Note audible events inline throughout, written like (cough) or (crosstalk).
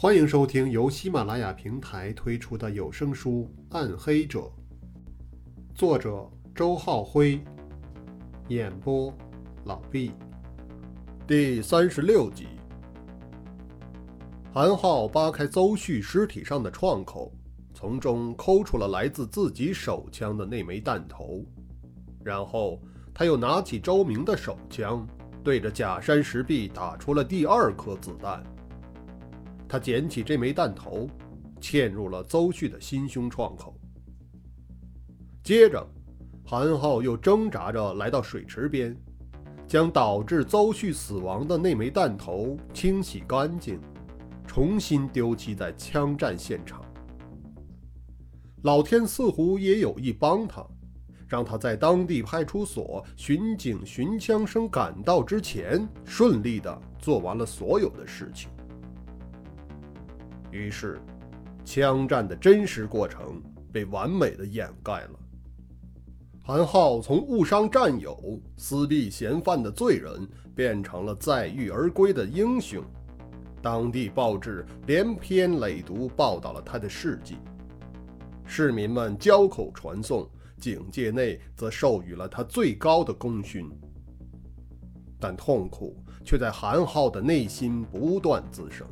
欢迎收听由喜马拉雅平台推出的有声书《暗黑者》，作者周浩辉，演播老毕。第三十六集，韩浩扒开邹旭尸体上的创口，从中抠出了来自自己手枪的那枚弹头，然后他又拿起周明的手枪，对着假山石壁打出了第二颗子弹。他捡起这枚弹头，嵌入了邹旭的心胸创口。接着，韩浩又挣扎着来到水池边。将导致邹旭死亡的那枚弹头清洗干净，重新丢弃在枪战现场。老天似乎也有意帮他，让他在当地派出所巡警寻枪声赶到之前，顺利地做完了所有的事情。于是，枪战的真实过程被完美的掩盖了。韩浩从误伤战友、私避嫌犯的罪人，变成了载誉而归的英雄。当地报纸连篇累牍报道了他的事迹，市民们交口传颂，警界内则授予了他最高的功勋。但痛苦却在韩浩的内心不断滋生，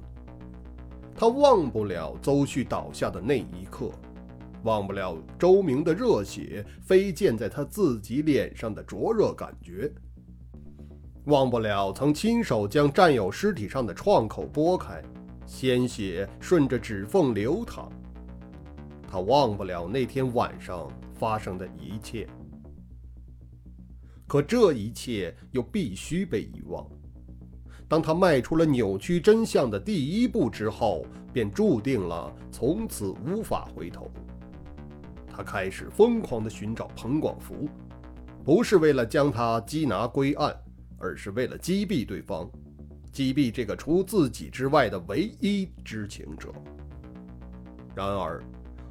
他忘不了邹旭倒下的那一刻。忘不了周明的热血飞溅在他自己脸上的灼热感觉，忘不了曾亲手将战友尸体上的创口剥开，鲜血顺着指缝流淌。他忘不了那天晚上发生的一切，可这一切又必须被遗忘。当他迈出了扭曲真相的第一步之后，便注定了从此无法回头。他开始疯狂地寻找彭广福，不是为了将他缉拿归案，而是为了击毙对方，击毙这个除自己之外的唯一知情者。然而，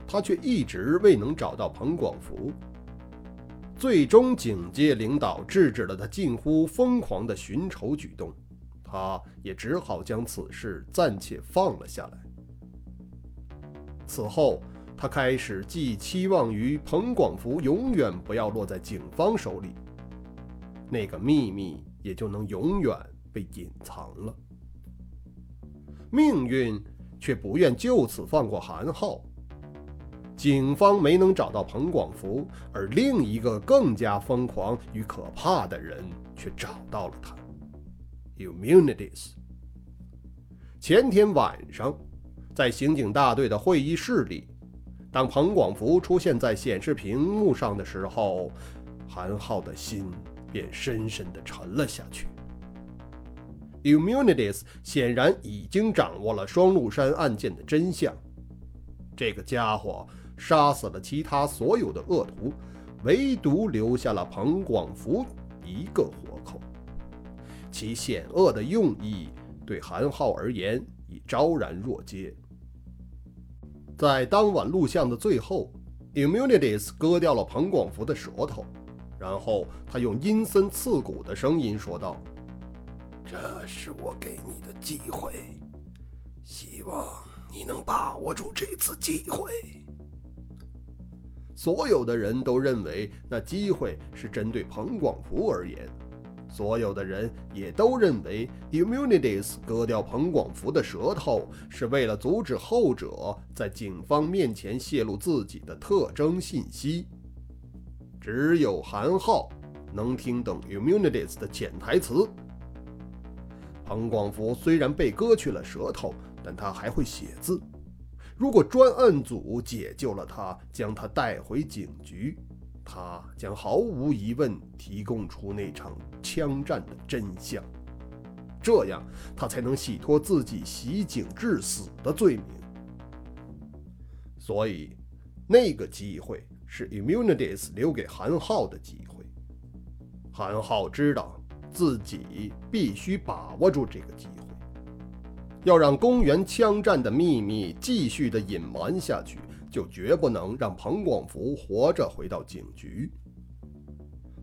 他却一直未能找到彭广福。最终，警界领导制止了他近乎疯狂的寻仇举动，他也只好将此事暂且放了下来。此后。他开始寄期望于彭广福永远不要落在警方手里，那个秘密也就能永远被隐藏了。命运却不愿就此放过韩浩，警方没能找到彭广福，而另一个更加疯狂与可怕的人却找到了他。Immunities。前天晚上，在刑警大队的会议室里。当彭广福出现在显示屏幕上的时候，韩浩的心便深深地沉了下去。Immunities 显然已经掌握了双鹿山案件的真相。这个家伙杀死了其他所有的恶徒，唯独留下了彭广福一个活。其险恶的用意对韩浩而言已昭然若揭。在当晚录像的最后，Immunities 割掉了彭广福的舌头，然后他用阴森刺骨的声音说道：“这是我给你的机会，希望你能把握住这次机会。”所有的人都认为那机会是针对彭广福而言。所有的人也都认为，Immunities 割掉彭广福的舌头是为了阻止后者在警方面前泄露自己的特征信息。只有韩浩能听懂 Immunities 的潜台词。彭广福虽然被割去了舌头，但他还会写字。如果专案组解救了他，将他带回警局。他将毫无疑问提供出那场枪战的真相，这样他才能洗脱自己袭警致死的罪名。所以，那个机会是 Immunities 留给韩浩的机会。韩浩知道自己必须把握住这个机会，要让公园枪战的秘密继续的隐瞒下去。就绝不能让彭广福活着回到警局。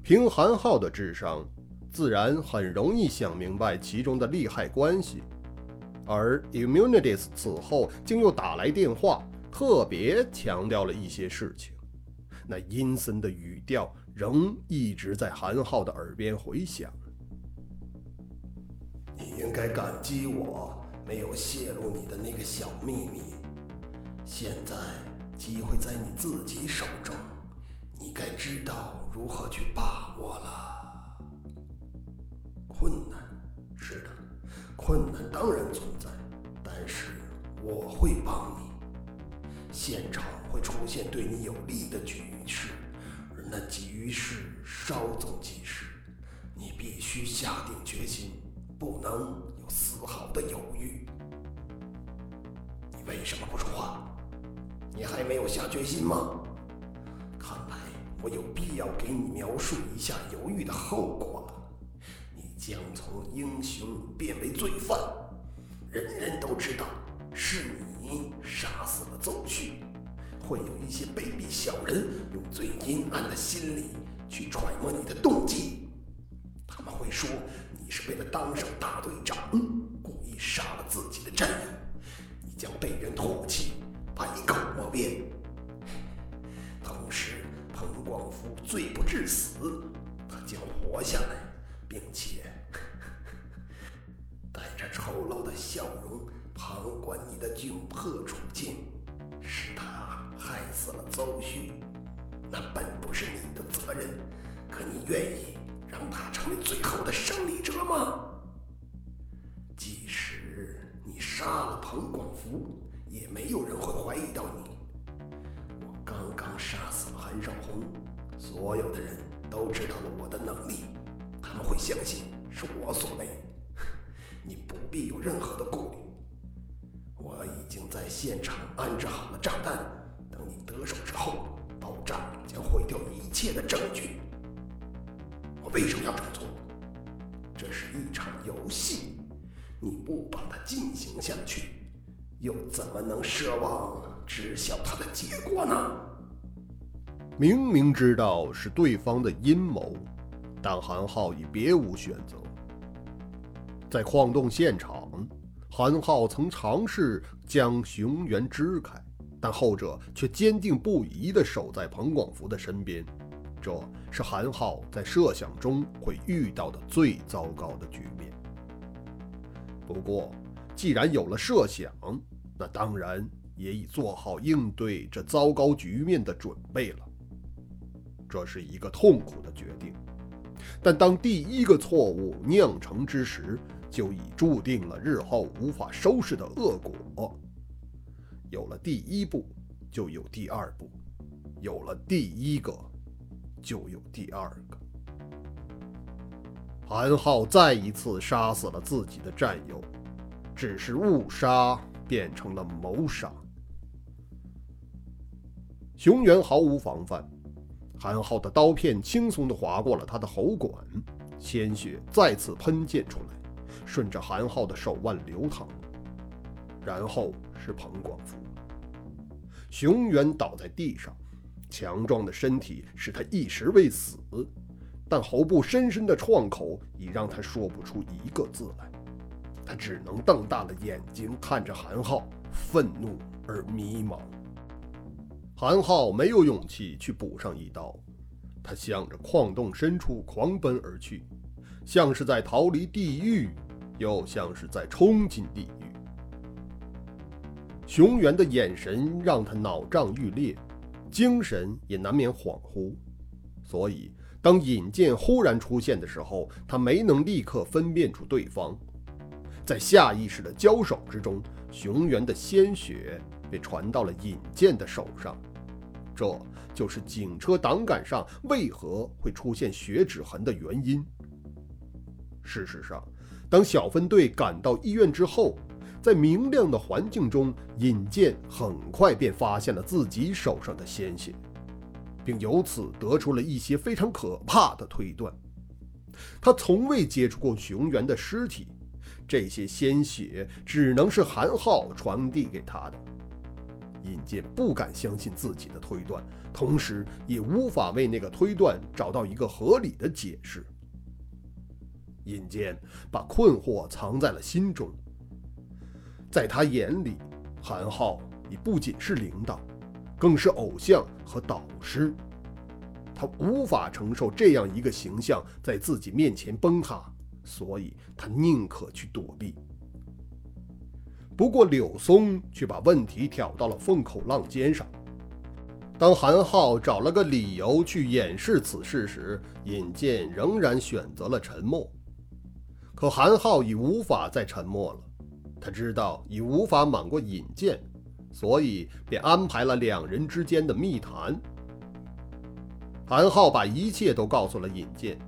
凭韩浩的智商，自然很容易想明白其中的利害关系。而 Immunities 此后竟又打来电话，特别强调了一些事情。那阴森的语调仍一直在韩浩的耳边回响。你应该感激我没有泄露你的那个小秘密。现在机会在你自己手中，你该知道如何去把握了。困难，是的，困难当然存在，但是我会帮你。现场会出现对你有利的局势，而那局势稍纵即逝，你必须下定决心，不能有丝毫的犹豫。你为什么不说？你还没有下决心吗？看来我有必要给你描述一下犹豫的后果了。你将从英雄变为罪犯，人人都知道是你杀死了邹旭。会有一些卑鄙小人用最阴暗的心理去揣摩你的动机，他们会说你是为了当上大队长，故意杀了自己的战友，你将被人唾弃。百口莫辩。同时，彭广福罪不至死，他将活下来，并且 (laughs) 带着丑陋的笑容旁观你的窘迫处境。是他害死了邹旭，那本不是你的责任，可你愿意让他成为最后的胜利者吗？即使你杀了彭。没有人会怀疑到你。我刚刚杀死了韩少红，所有的人都知道了我的能力，他们会相信是我所为。(laughs) 你不必有任何的顾虑，我已经在现场安置好了炸弹，等你得手之后，爆炸将毁掉一切的证据。我为什么要这么做？这是一场游戏，你不把它进行下去。又怎么能奢望知晓他的结果呢？明明知道是对方的阴谋，但韩浩已别无选择。在矿洞现场，韩浩曾尝试将熊原支开，但后者却坚定不移地守在彭广福的身边。这是韩浩在设想中会遇到的最糟糕的局面。不过，既然有了设想，那当然也已做好应对这糟糕局面的准备了。这是一个痛苦的决定，但当第一个错误酿成之时，就已注定了日后无法收拾的恶果。有了第一步，就有第二步；有了第一个，就有第二个。韩浩再一次杀死了自己的战友，只是误杀。变成了谋杀。熊原毫无防范，韩浩的刀片轻松地划过了他的喉管，鲜血再次喷溅出来，顺着韩浩的手腕流淌。然后是彭广福，熊原倒在地上，强壮的身体使他一时未死，但喉部深深的创口已让他说不出一个字来。他只能瞪大了眼睛看着韩浩，愤怒而迷茫。韩浩没有勇气去补上一刀，他向着矿洞深处狂奔而去，像是在逃离地狱，又像是在冲进地狱。熊原的眼神让他脑胀欲裂，精神也难免恍惚，所以当尹健忽然出现的时候，他没能立刻分辨出对方。在下意识的交手之中，熊原的鲜血被传到了尹健的手上，这就是警车挡杆上为何会出现血指痕的原因。事实上，当小分队赶到医院之后，在明亮的环境中，尹健很快便发现了自己手上的鲜血，并由此得出了一些非常可怕的推断。他从未接触过熊原的尸体。这些鲜血只能是韩浩传递给他的。尹健不敢相信自己的推断，同时也无法为那个推断找到一个合理的解释。尹健把困惑藏在了心中。在他眼里，韩浩已不仅是领导，更是偶像和导师。他无法承受这样一个形象在自己面前崩塌，所以他宁可去躲避。不过柳松却把问题挑到了风口浪尖上。当韩浩找了个理由去掩饰此事时，尹健仍然选择了沉默。可韩浩已无法再沉默了，他知道已无法瞒过尹健，所以便安排了两人之间的密谈。韩浩把一切都告诉了尹健，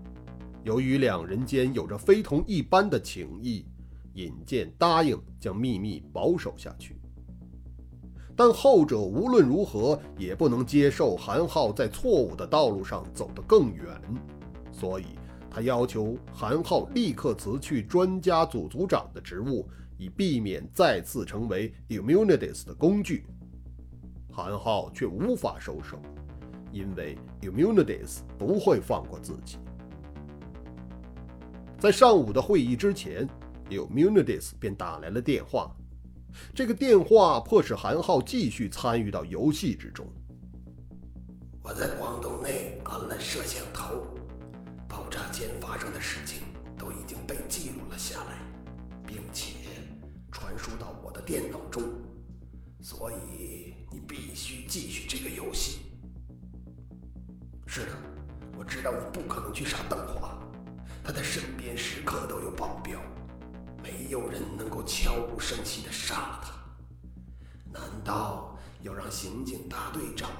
由于两人间有着非同一般的情谊，尹健答应将秘密保守下去。但后者无论如何也不能接受韩浩在错误的道路上走得更远，所以他要求韩浩立刻辞去专家组组长的职务，以避免再次成为 Immunities 的工具。韩浩却无法收手，因为 Immunities 不会放过自己。在上午的会议之前，Immunities 便打来了电话。这个电话迫使韩浩继续参与到游戏之中。我在广东内安了摄像头，爆炸前发生的事情都已经被记录了下来，并且传输到我的电脑中，所以你必须继续这个游戏。是的，我知道你不可能去杀邓华，他的身边时刻都有保镖。没有人能够悄无声息地杀了他。难道要让刑警大队长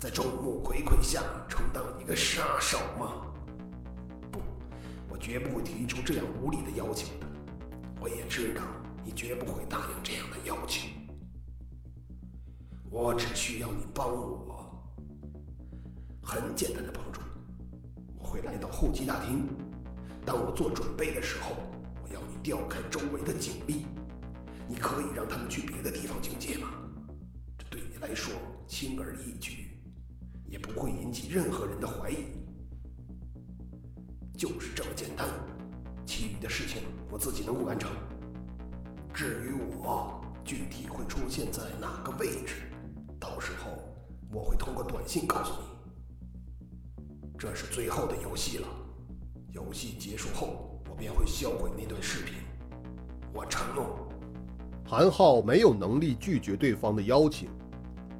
在众目睽睽下充当一个杀手吗？不，我绝不会提出这样无理的要求。我也知道你绝不会答应这样的要求。我只需要你帮我，很简单的帮助。我会来到候机大厅，当我做准备的时候。我要你调开周围的警力，你可以让他们去别的地方警戒吗？这对你来说轻而易举，也不会引起任何人的怀疑，就是这么简单。其余的事情我自己能够完成。至于我具体会出现在哪个位置，到时候我会通过短信告诉你。这是最后的游戏了，游戏结束后。我便会销毁那段视频，我承诺。韩浩没有能力拒绝对方的邀请，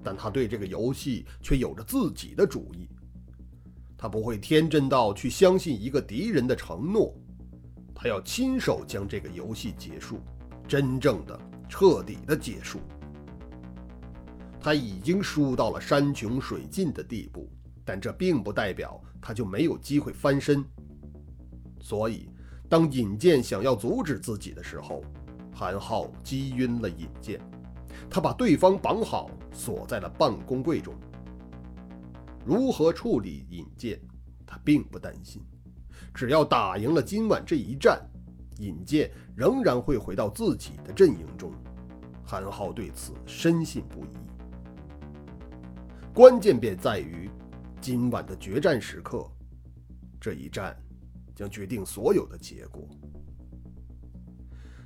但他对这个游戏却有着自己的主意。他不会天真到去相信一个敌人的承诺，他要亲手将这个游戏结束，真正的、彻底的结束。他已经输到了山穷水尽的地步，但这并不代表他就没有机会翻身，所以。当尹健想要阻止自己的时候，韩浩击晕了尹健，他把对方绑好，锁在了办公柜中。如何处理尹健，他并不担心，只要打赢了今晚这一战，尹健仍然会回到自己的阵营中。韩浩对此深信不疑。关键便在于今晚的决战时刻，这一战。将决定所有的结果。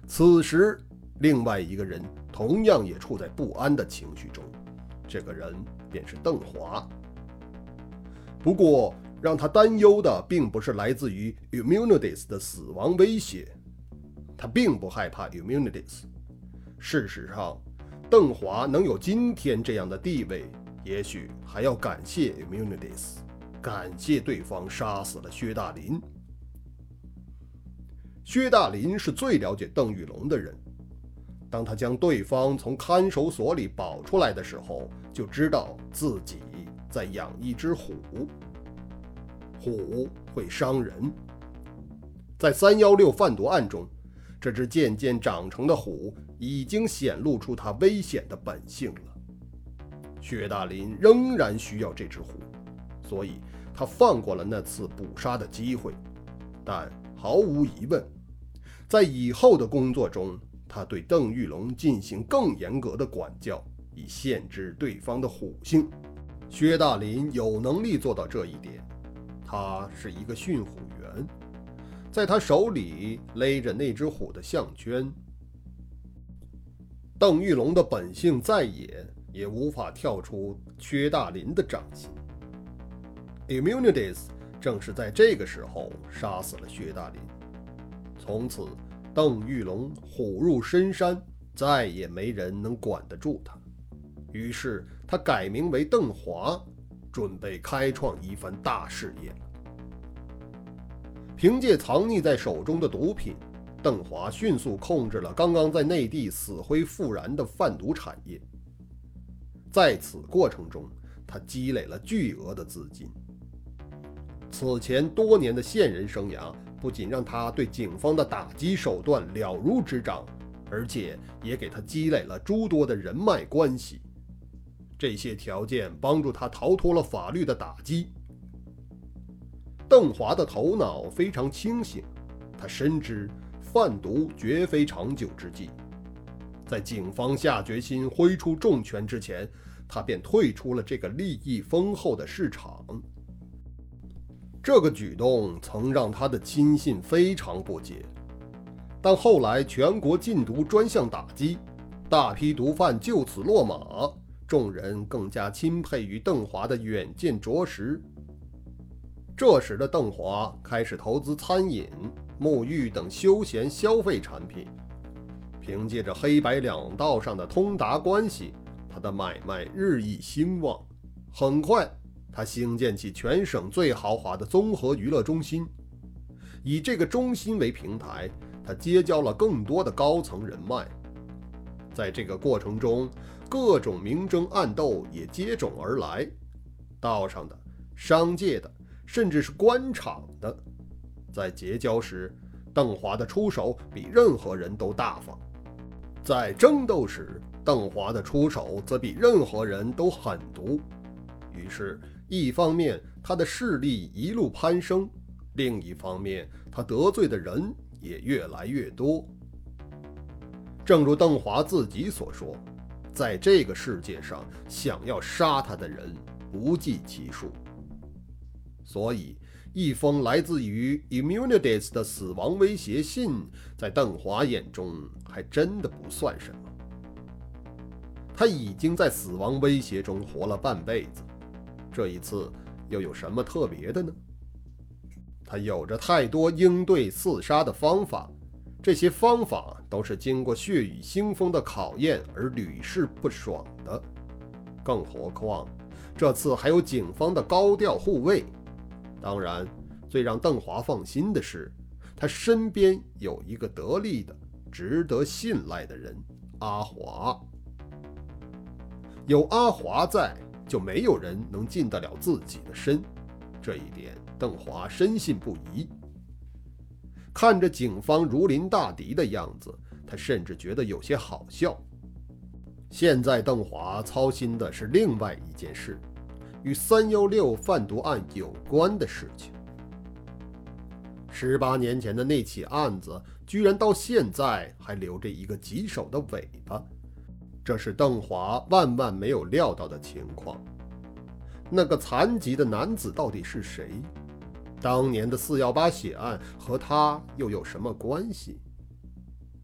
此时，另外一个人同样也处在不安的情绪中，这个人便是邓华。不过，让他担忧的并不是来自于 Immunities 的死亡威胁，他并不害怕 Immunities。事实上，邓华能有今天这样的地位，也许还要感谢 Immunities，感谢对方杀死了薛大林。薛大林是最了解邓玉龙的人。当他将对方从看守所里保出来的时候，就知道自己在养一只虎。虎会伤人。在三幺六贩毒案中，这只渐渐长成的虎已经显露出它危险的本性了。薛大林仍然需要这只虎，所以他放过了那次捕杀的机会。但毫无疑问。在以后的工作中，他对邓玉龙进行更严格的管教，以限制对方的虎性。薛大林有能力做到这一点。他是一个驯虎员，在他手里勒着那只虎的项圈。邓玉龙的本性再野，也无法跳出薛大林的掌心。Immunities 正是在这个时候杀死了薛大林。从此，邓玉龙虎入深山，再也没人能管得住他。于是，他改名为邓华，准备开创一番大事业。凭借藏匿在手中的毒品，邓华迅速控制了刚刚在内地死灰复燃的贩毒产业。在此过程中，他积累了巨额的资金。此前多年的线人生涯，不仅让他对警方的打击手段了如指掌，而且也给他积累了诸多的人脉关系。这些条件帮助他逃脱了法律的打击。邓华的头脑非常清醒，他深知贩毒绝非长久之计。在警方下决心挥出重拳之前，他便退出了这个利益丰厚的市场。这个举动曾让他的亲信非常不解，但后来全国禁毒专项打击，大批毒贩就此落马，众人更加钦佩于邓华的远见卓识。这时的邓华开始投资餐饮、沐浴等休闲消费产品，凭借着黑白两道上的通达关系，他的买卖日益兴旺。很快，他兴建起全省最豪华的综合娱乐中心，以这个中心为平台，他结交了更多的高层人脉。在这个过程中，各种明争暗斗也接踵而来，道上的、商界的。甚至是官场的，在结交时，邓华的出手比任何人都大方；在争斗时，邓华的出手则比任何人都狠毒。于是，一方面他的势力一路攀升，另一方面他得罪的人也越来越多。正如邓华自己所说，在这个世界上，想要杀他的人不计其数。所以，一封来自于 Immunities 的死亡威胁信，在邓华眼中还真的不算什么。他已经在死亡威胁中活了半辈子，这一次又有什么特别的呢？他有着太多应对刺杀的方法，这些方法都是经过血雨腥风的考验而屡试不爽的。更何况，这次还有警方的高调护卫。当然，最让邓华放心的是，他身边有一个得力的、值得信赖的人——阿华。有阿华在，就没有人能近得了自己的身。这一点，邓华深信不疑。看着警方如临大敌的样子，他甚至觉得有些好笑。现在，邓华操心的是另外一件事。与三幺六贩毒案有关的事情。十八年前的那起案子，居然到现在还留着一个棘手的尾巴，这是邓华万万没有料到的情况。那个残疾的男子到底是谁？当年的四幺八血案和他又有什么关系？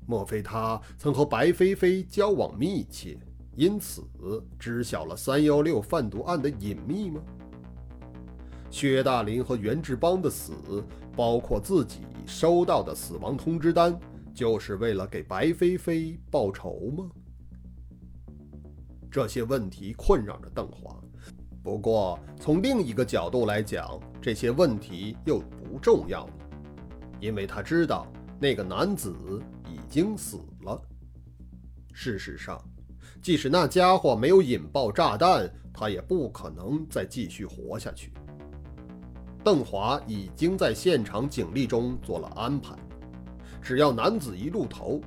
莫非他曾和白飞飞交往密切？因此知晓了三幺六贩毒案的隐秘吗？薛大林和袁志邦的死，包括自己收到的死亡通知单，就是为了给白飞飞报仇吗？这些问题困扰着邓华。不过从另一个角度来讲，这些问题又不重要了，因为他知道那个男子已经死了。事实上。即使那家伙没有引爆炸弹，他也不可能再继续活下去。邓华已经在现场警力中做了安排，只要男子一露头，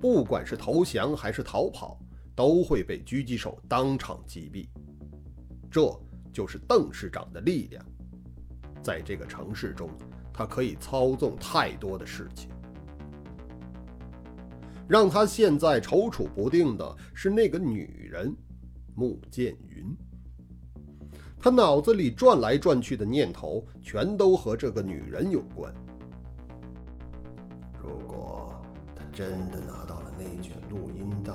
不管是投降还是逃跑，都会被狙击手当场击毙。这就是邓市长的力量，在这个城市中，他可以操纵太多的事情。让他现在踌躇不定的是那个女人，穆剑云。他脑子里转来转去的念头，全都和这个女人有关。如果他真的拿到了那卷录音带，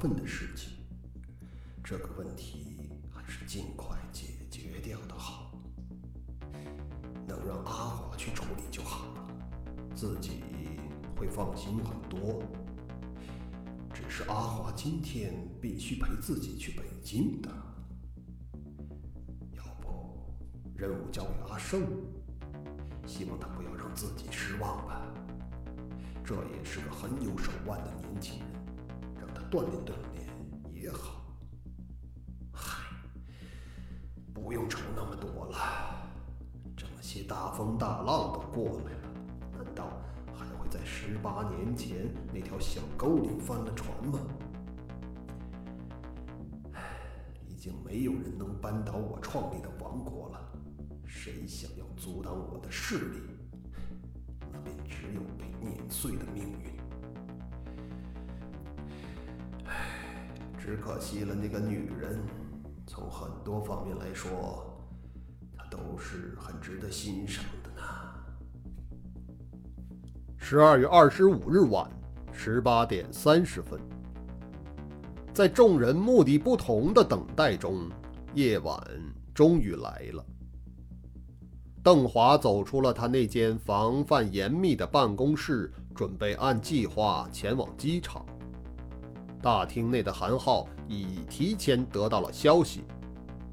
分的事情。这个问题还是尽快解决掉的好。能让阿华去处理就好了，自己会放心很多。只是阿华今天必须陪自己去北京的，要不任务交给阿胜，希望他不要让自己失望吧。这也是个很有手腕的年轻人，锻炼锻炼也好。嗨，不用愁那么多了，这么些大风大浪都过来了，难道还会在十八年前那条小沟里翻了船吗？唉，已经没有人能扳倒我创立的王国了，谁想要阻挡我的势力？那便只有被碾碎的命运。只可惜了那个女人。从很多方面来说，她都是很值得欣赏的呢。十二月二十五日晚十八点三十分，在众人目的不同的等待中，夜晚终于来了。邓华走出了他那间防范严密的办公室，准备按计划前往机场。大厅内的韩浩已提前得到了消息，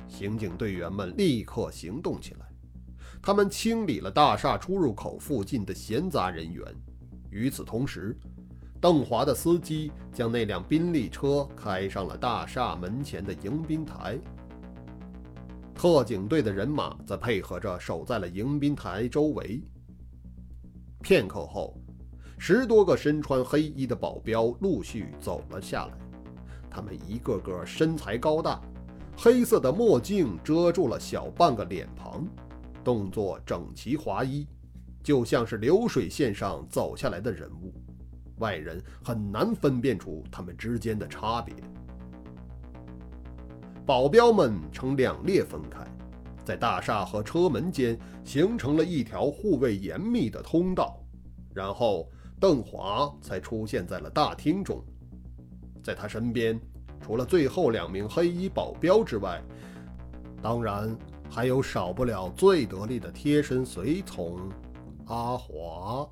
刑警队员们立刻行动起来。他们清理了大厦出入口附近的闲杂人员。与此同时，邓华的司机将那辆宾利车开上了大厦门前的迎宾台。特警队的人马则配合着守在了迎宾台周围。片刻后，十多个身穿黑衣的保镖陆续走了下来。他们一个个身材高大，黑色的墨镜遮住了小半个脸庞，动作整齐划一，就像是流水线上走下来的人物，外人很难分辨出他们之间的差别。保镖们呈两列分开，在大厦和车门间形成了一条护卫严密的通道，然后邓华才出现在了大厅中。在他身边，除了最后两名黑衣保镖之外，当然还有少不了最得力的贴身随从阿华。